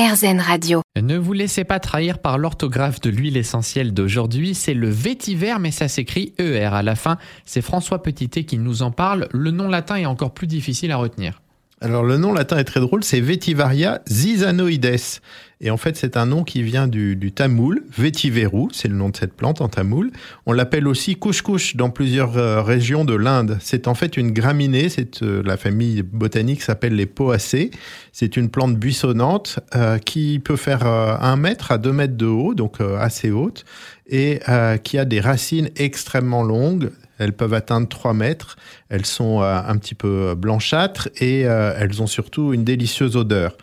RZN Radio. Ne vous laissez pas trahir par l'orthographe de l'huile essentielle d'aujourd'hui, c'est le vétiver mais ça s'écrit ER à la fin. C'est François Petitet qui nous en parle, le nom latin est encore plus difficile à retenir. Alors le nom latin est très drôle, c'est Vetivaria zizanoides. Et en fait, c'est un nom qui vient du, tamoul, vetiveru, c'est le nom de cette plante en tamoul. On l'appelle aussi couche dans plusieurs euh, régions de l'Inde. C'est en fait une graminée, c'est euh, la famille botanique s'appelle les poacées. C'est une plante buissonnante euh, qui peut faire un mètre à deux mètres de haut, donc assez haute, et qui a des racines extrêmement longues, elles peuvent atteindre 3 mètres. Elles sont euh, un petit peu blanchâtres et euh, elles ont surtout une délicieuse odeur.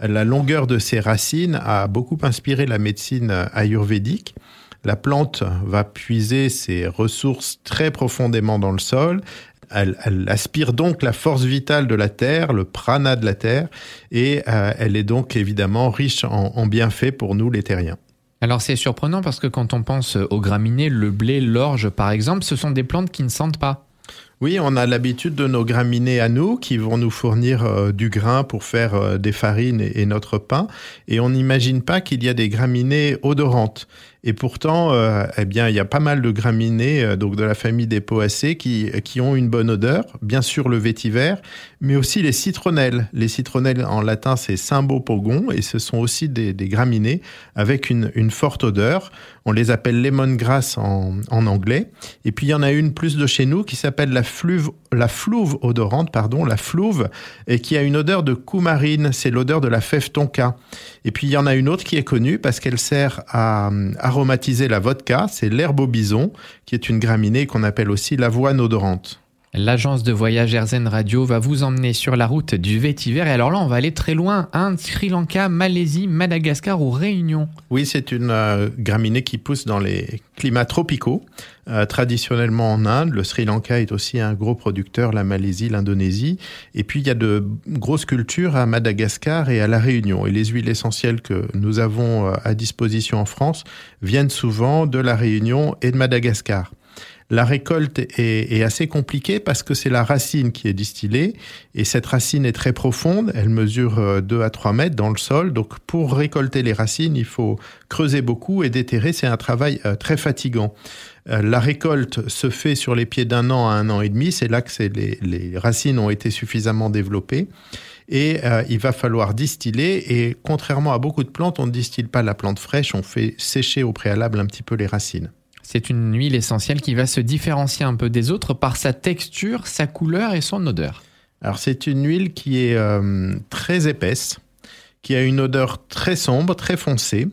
La longueur de ces racines a beaucoup inspiré la médecine ayurvédique. La plante va puiser ses ressources très profondément dans le sol. Elle, aspire donc la force vitale de la terre, le prana de la terre, et euh, elle est donc évidemment riche en bienfaits pour nous les terriens. Alors c'est surprenant parce que quand on pense aux graminées, le blé, l'orge par exemple, ce sont des plantes qui ne sentent pas. Oui, on a l'habitude de nos graminées à nous qui vont nous fournir euh, du grain pour faire euh, des farines et, notre pain. Et on n'imagine pas qu'il y a des graminées odorantes. Et pourtant, euh, eh bien, il y a pas mal de graminées, donc de la famille des poacées, qui, qui ont une bonne odeur. Bien sûr, le vétiver, mais aussi les citronnelles. Les citronnelles, en latin, c'est symbopogon, et ce sont aussi des, des graminées avec une, une, forte odeur. On les appelle lemongrass en, en anglais. Et puis, il y en a une plus de chez nous qui s'appelle la fluve, la flouve odorante, pardon, la flouve, et qui a une odeur de coumarine, c'est l'odeur de la fève tonka. Et puis il y en a une autre qui est connue parce qu'elle sert à euh, aromatiser la vodka, c'est l'herbe au bison, qui est une graminée qu'on appelle aussi l'avoine odorante. L'agence de voyage Airzen Radio va vous emmener sur la route du vétiver. Et alors là, on va aller très loin. Inde, Sri Lanka, Malaisie, Madagascar ou Réunion. Oui, c'est une euh, graminée qui pousse dans les climats tropicaux. Euh, traditionnellement en Inde, le Sri Lanka est aussi un gros producteur, la Malaisie, l'Indonésie. Et puis, il y a de grosses cultures à Madagascar et à la Réunion. Et les huiles essentielles que nous avons euh, à disposition en France viennent souvent de la Réunion et de Madagascar. La récolte est, assez compliquée parce que c'est la racine qui est distillée et cette racine est très profonde, elle mesure 2 euh, à 3 mètres dans le sol. Donc pour récolter les racines, il faut creuser beaucoup et déterrer, c'est un travail euh, très fatigant. Euh, la récolte se fait sur les pieds d'un an à un an et demi, c'est là que les, les, racines ont été suffisamment développées et il va falloir distiller. Et contrairement à beaucoup de plantes, on ne distille pas la plante fraîche, on fait sécher au préalable un petit peu les racines. C'est une huile essentielle qui va se différencier un peu des autres par sa texture, sa couleur et son odeur. Alors c'est une huile qui est euh, très épaisse, qui a une odeur très sombre, très foncée.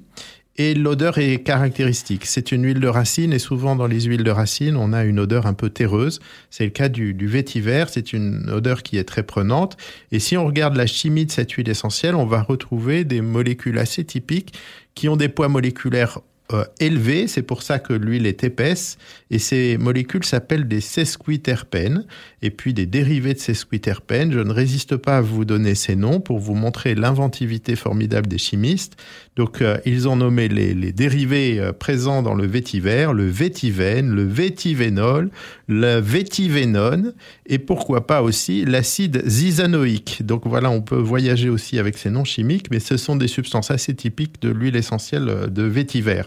Et l'odeur est caractéristique. C'est une huile de racine et souvent dans les huiles de racine, on a une odeur un peu terreuse. C'est le cas du, du vétiver. C'est une odeur qui est très prenante. Et si on regarde la chimie de cette huile essentielle, on va retrouver des molécules assez typiques qui ont des poids moléculaires euh, c'est pour ça que l'huile est épaisse, et ces molécules s'appellent des sesquiterpènes, et puis des dérivés de sesquiterpènes. Je ne résiste pas à vous donner ces noms pour vous montrer l'inventivité formidable des chimistes. Donc euh, ils ont nommé les, dérivés euh, présents dans le vétiver, le vétivène, le vétivénol, le vétivénone, et pourquoi pas aussi l'acide zizanoïque. Donc voilà, on peut voyager aussi avec ces noms chimiques, mais ce sont des substances assez typiques de l'huile essentielle de vétiver.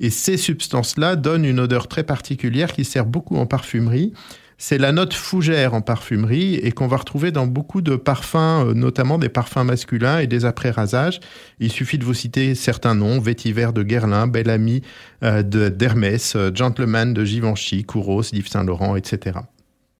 Et ces substances-là donnent une odeur très particulière qui sert beaucoup en parfumerie. C'est la note fougère en parfumerie et qu'on va retrouver dans beaucoup de parfums, euh, notamment des parfums masculins et des après-rasages. Il suffit de vous citer certains noms, Vétiver de Guerlain, Bel Ami euh, d'Hermès, euh, Gentleman de Givenchy, Kouros, Yves Saint Laurent, etc.